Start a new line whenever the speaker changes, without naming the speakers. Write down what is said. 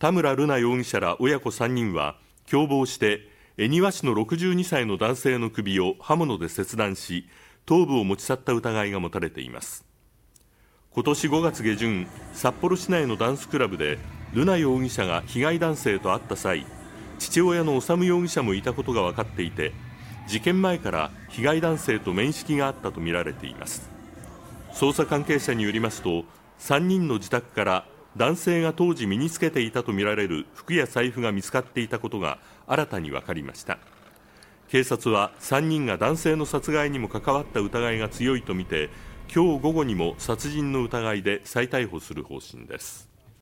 田村瑠奈容疑者ら親子3人は共謀して恵庭市の62歳の男性の首を刃物で切断し頭部を持ち去った疑いが持たれています。今年5月下旬札幌市内のダンスクラブで瑠奈容疑者が被害男性と会った際父親の修容疑者もいたことが分かっていて事件前から被害男性と面識があったとみられています。捜査関係者によりますと3人の自宅から男性が当時身につけていたとみられる服や財布が見つかっていたことが新たに分かりました。警察は3人が男性の殺害にも関わった疑いが強いとみて今日午後にも殺人の疑いで再逮捕する方針です。